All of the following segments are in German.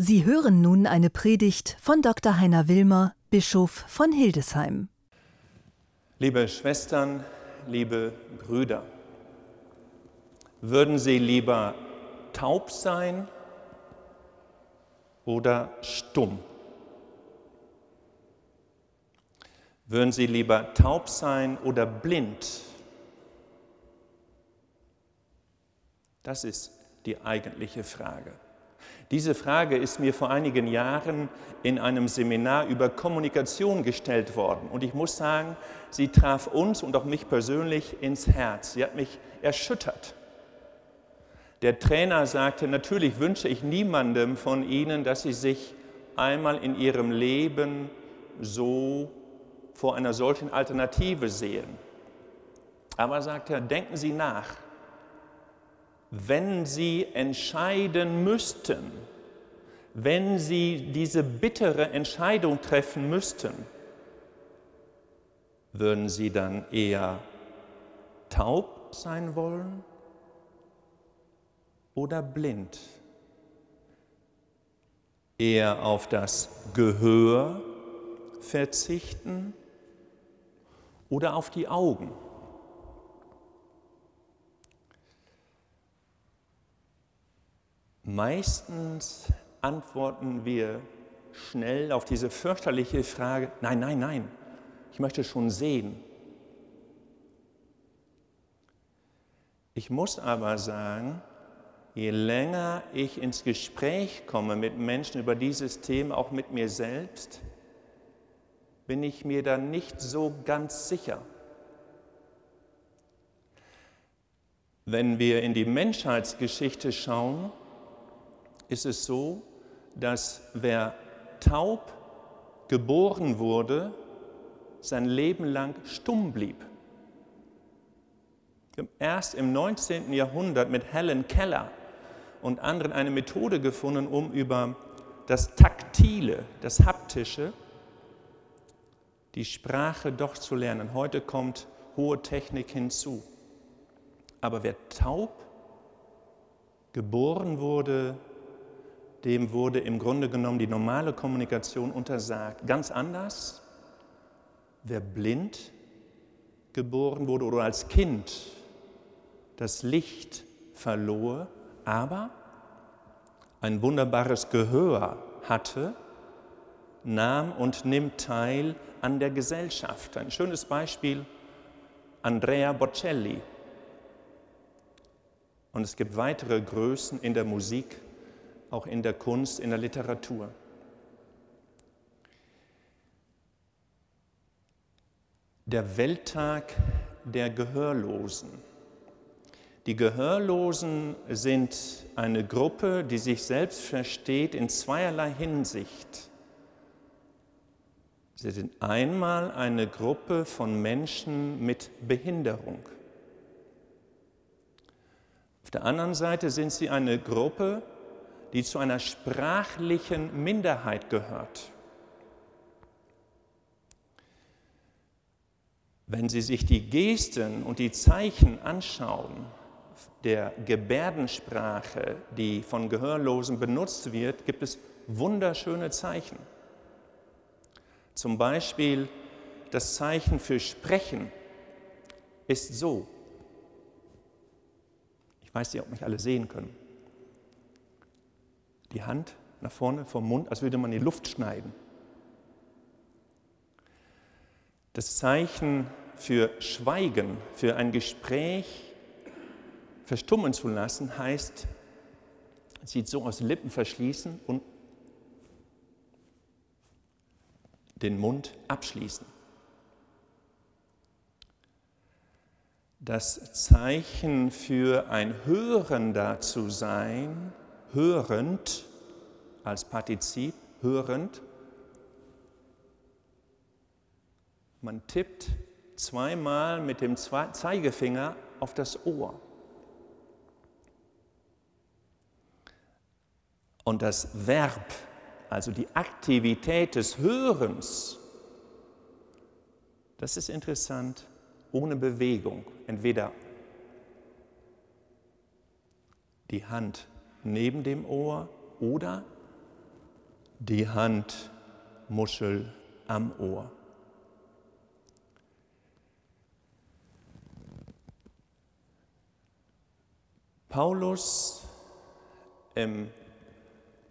Sie hören nun eine Predigt von Dr. Heiner Wilmer, Bischof von Hildesheim. Liebe Schwestern, liebe Brüder, würden Sie lieber taub sein oder stumm? Würden Sie lieber taub sein oder blind? Das ist die eigentliche Frage. Diese Frage ist mir vor einigen Jahren in einem Seminar über Kommunikation gestellt worden. Und ich muss sagen, sie traf uns und auch mich persönlich ins Herz. Sie hat mich erschüttert. Der Trainer sagte, natürlich wünsche ich niemandem von Ihnen, dass Sie sich einmal in Ihrem Leben so vor einer solchen Alternative sehen. Aber sagt er, denken Sie nach wenn sie entscheiden müssten, wenn sie diese bittere Entscheidung treffen müssten, würden sie dann eher taub sein wollen oder blind? Eher auf das Gehör verzichten oder auf die Augen? Meistens antworten wir schnell auf diese fürchterliche Frage, nein, nein, nein, ich möchte schon sehen. Ich muss aber sagen, je länger ich ins Gespräch komme mit Menschen über dieses Thema, auch mit mir selbst, bin ich mir dann nicht so ganz sicher. Wenn wir in die Menschheitsgeschichte schauen, ist es so, dass wer taub geboren wurde, sein Leben lang stumm blieb. Erst im 19. Jahrhundert mit Helen Keller und anderen eine Methode gefunden, um über das Taktile, das Haptische, die Sprache doch zu lernen. Heute kommt hohe Technik hinzu. Aber wer taub geboren wurde, dem wurde im Grunde genommen die normale Kommunikation untersagt. Ganz anders, wer blind geboren wurde oder als Kind das Licht verlor, aber ein wunderbares Gehör hatte, nahm und nimmt teil an der Gesellschaft. Ein schönes Beispiel, Andrea Bocelli. Und es gibt weitere Größen in der Musik, auch in der Kunst, in der Literatur. Der Welttag der Gehörlosen. Die Gehörlosen sind eine Gruppe, die sich selbst versteht in zweierlei Hinsicht. Sie sind einmal eine Gruppe von Menschen mit Behinderung. Auf der anderen Seite sind sie eine Gruppe, die zu einer sprachlichen Minderheit gehört. Wenn Sie sich die Gesten und die Zeichen anschauen, der Gebärdensprache, die von Gehörlosen benutzt wird, gibt es wunderschöne Zeichen. Zum Beispiel das Zeichen für Sprechen ist so. Ich weiß nicht, ob mich alle sehen können die Hand nach vorne vom Mund, als würde man die Luft schneiden. Das Zeichen für Schweigen, für ein Gespräch verstummen zu lassen, heißt, sieht so aus, Lippen verschließen und den Mund abschließen. Das Zeichen für ein Hörender zu sein hörend als Partizip, hörend. Man tippt zweimal mit dem Zeigefinger auf das Ohr. Und das Verb, also die Aktivität des Hörens, das ist interessant, ohne Bewegung. Entweder die Hand neben dem Ohr oder die Handmuschel am Ohr. Paulus in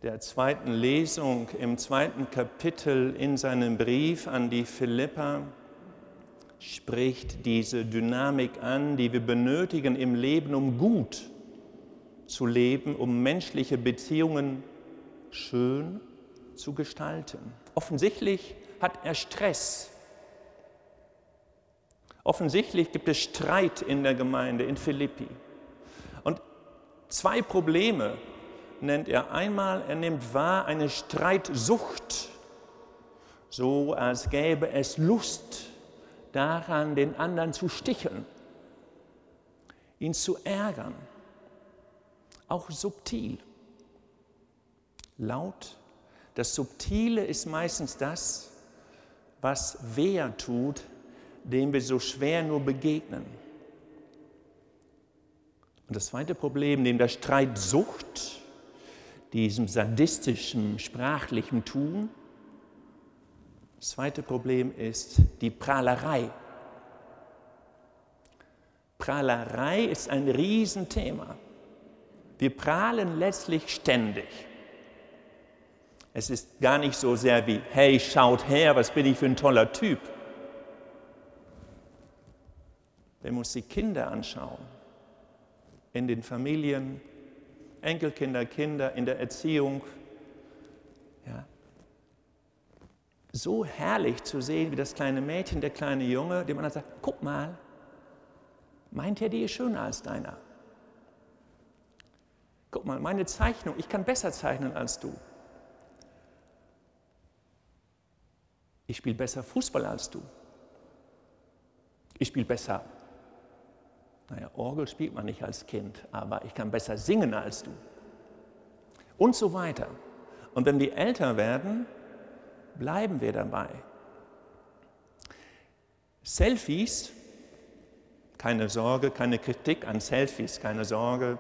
der zweiten Lesung, im zweiten Kapitel in seinem Brief an die Philippa spricht diese Dynamik an, die wir benötigen im Leben, um gut zu leben, um menschliche Beziehungen schön zu gestalten. Offensichtlich hat er Stress. Offensichtlich gibt es Streit in der Gemeinde in Philippi. Und zwei Probleme nennt er. Einmal, er nimmt wahr eine Streitsucht, so als gäbe es Lust daran, den anderen zu sticheln, ihn zu ärgern, auch subtil. Laut, das Subtile ist meistens das, was wer tut, dem wir so schwer nur begegnen. Und das zweite Problem, neben der Streitsucht, diesem sadistischen sprachlichen Tun, das zweite Problem ist die Prahlerei. Prahlerei ist ein Riesenthema. Wir prahlen letztlich ständig. Es ist gar nicht so sehr wie, hey, schaut her, was bin ich für ein toller Typ. Wenn wir uns die Kinder anschauen, in den Familien, Enkelkinder, Kinder, in der Erziehung, ja, so herrlich zu sehen, wie das kleine Mädchen, der kleine Junge, dem anderen sagt, guck mal, mein Teddy ist schöner als deiner. Guck mal, meine Zeichnung, ich kann besser zeichnen als du. Ich spiele besser Fußball als du. Ich spiele besser, naja, Orgel spielt man nicht als Kind, aber ich kann besser singen als du. Und so weiter. Und wenn wir älter werden, bleiben wir dabei. Selfies, keine Sorge, keine Kritik an Selfies, keine Sorge.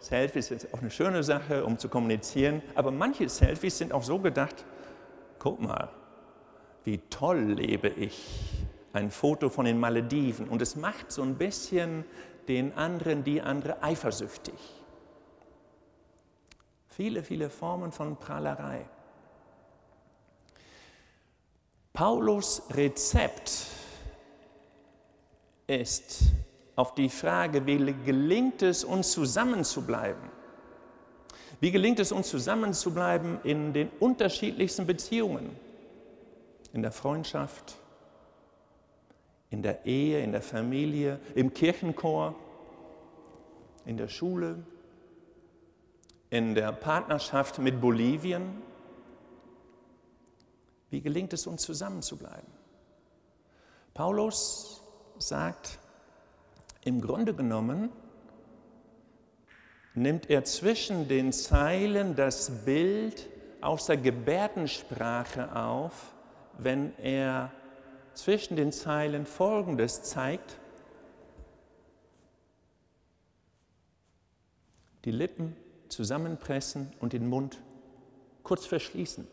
Selfies sind auch eine schöne Sache, um zu kommunizieren, aber manche Selfies sind auch so gedacht, guck mal, wie toll lebe ich. Ein Foto von den Malediven und es macht so ein bisschen den anderen, die andere eifersüchtig. Viele, viele Formen von Prahlerei. Paulus Rezept ist auf die Frage, wie gelingt es uns zusammenzubleiben? Wie gelingt es uns zusammenzubleiben in den unterschiedlichsten Beziehungen? In der Freundschaft, in der Ehe, in der Familie, im Kirchenchor, in der Schule, in der Partnerschaft mit Bolivien, wie gelingt es uns zusammenzubleiben? Paulus sagt, im Grunde genommen nimmt er zwischen den Zeilen das Bild aus der Gebärdensprache auf, wenn er zwischen den Zeilen Folgendes zeigt. Die Lippen zusammenpressen und den Mund kurz verschließen.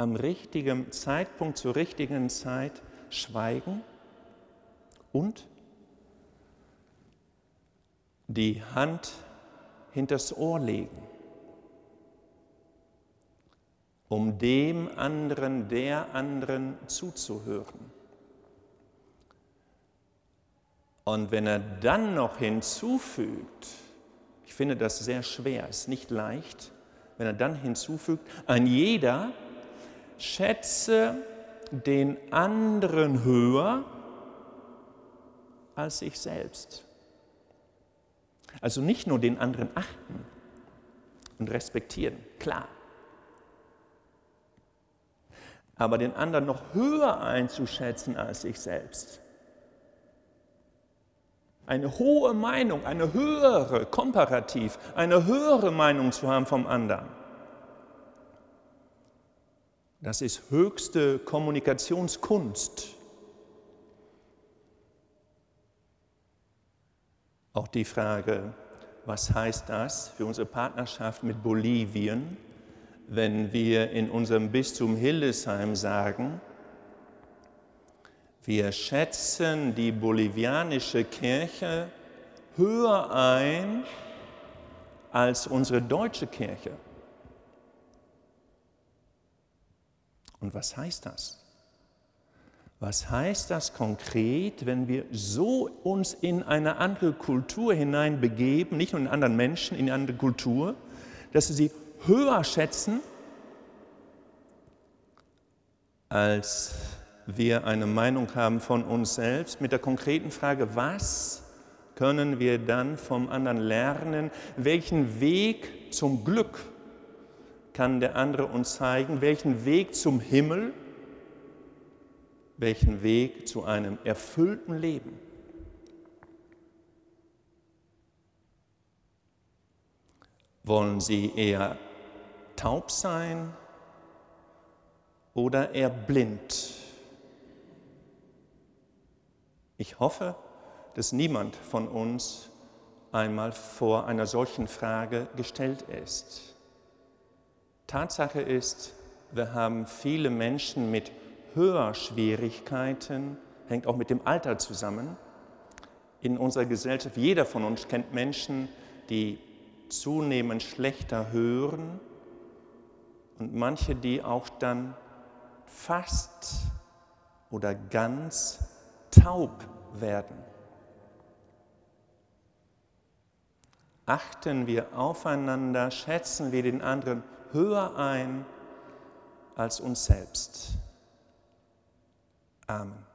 am richtigen Zeitpunkt, zur richtigen Zeit schweigen und die Hand hinters Ohr legen, um dem anderen, der anderen zuzuhören. Und wenn er dann noch hinzufügt, ich finde das sehr schwer, ist nicht leicht, wenn er dann hinzufügt, ein jeder schätze den anderen höher als sich selbst. Also nicht nur den anderen achten und respektieren, klar, aber den anderen noch höher einzuschätzen als sich selbst. Eine hohe Meinung, eine höhere, komparativ, eine höhere Meinung zu haben vom anderen. Das ist höchste Kommunikationskunst. Auch die Frage, was heißt das für unsere Partnerschaft mit Bolivien, wenn wir in unserem Bistum Hildesheim sagen, wir schätzen die bolivianische Kirche höher ein als unsere deutsche Kirche. Und was heißt das? Was heißt das konkret, wenn wir so uns in eine andere Kultur hineinbegeben, nicht nur in anderen Menschen, in eine andere Kultur, dass wir sie höher schätzen, als wir eine Meinung haben von uns selbst, mit der konkreten Frage, was können wir dann vom anderen lernen, welchen Weg zum Glück kann der andere uns zeigen, welchen Weg zum Himmel, welchen Weg zu einem erfüllten Leben. Wollen Sie eher taub sein oder eher blind? Ich hoffe, dass niemand von uns einmal vor einer solchen Frage gestellt ist. Tatsache ist, wir haben viele Menschen mit Hörschwierigkeiten, hängt auch mit dem Alter zusammen. In unserer Gesellschaft, jeder von uns kennt Menschen, die zunehmend schlechter hören und manche, die auch dann fast oder ganz taub werden. Achten wir aufeinander, schätzen wir den anderen höher ein als uns selbst. Amen.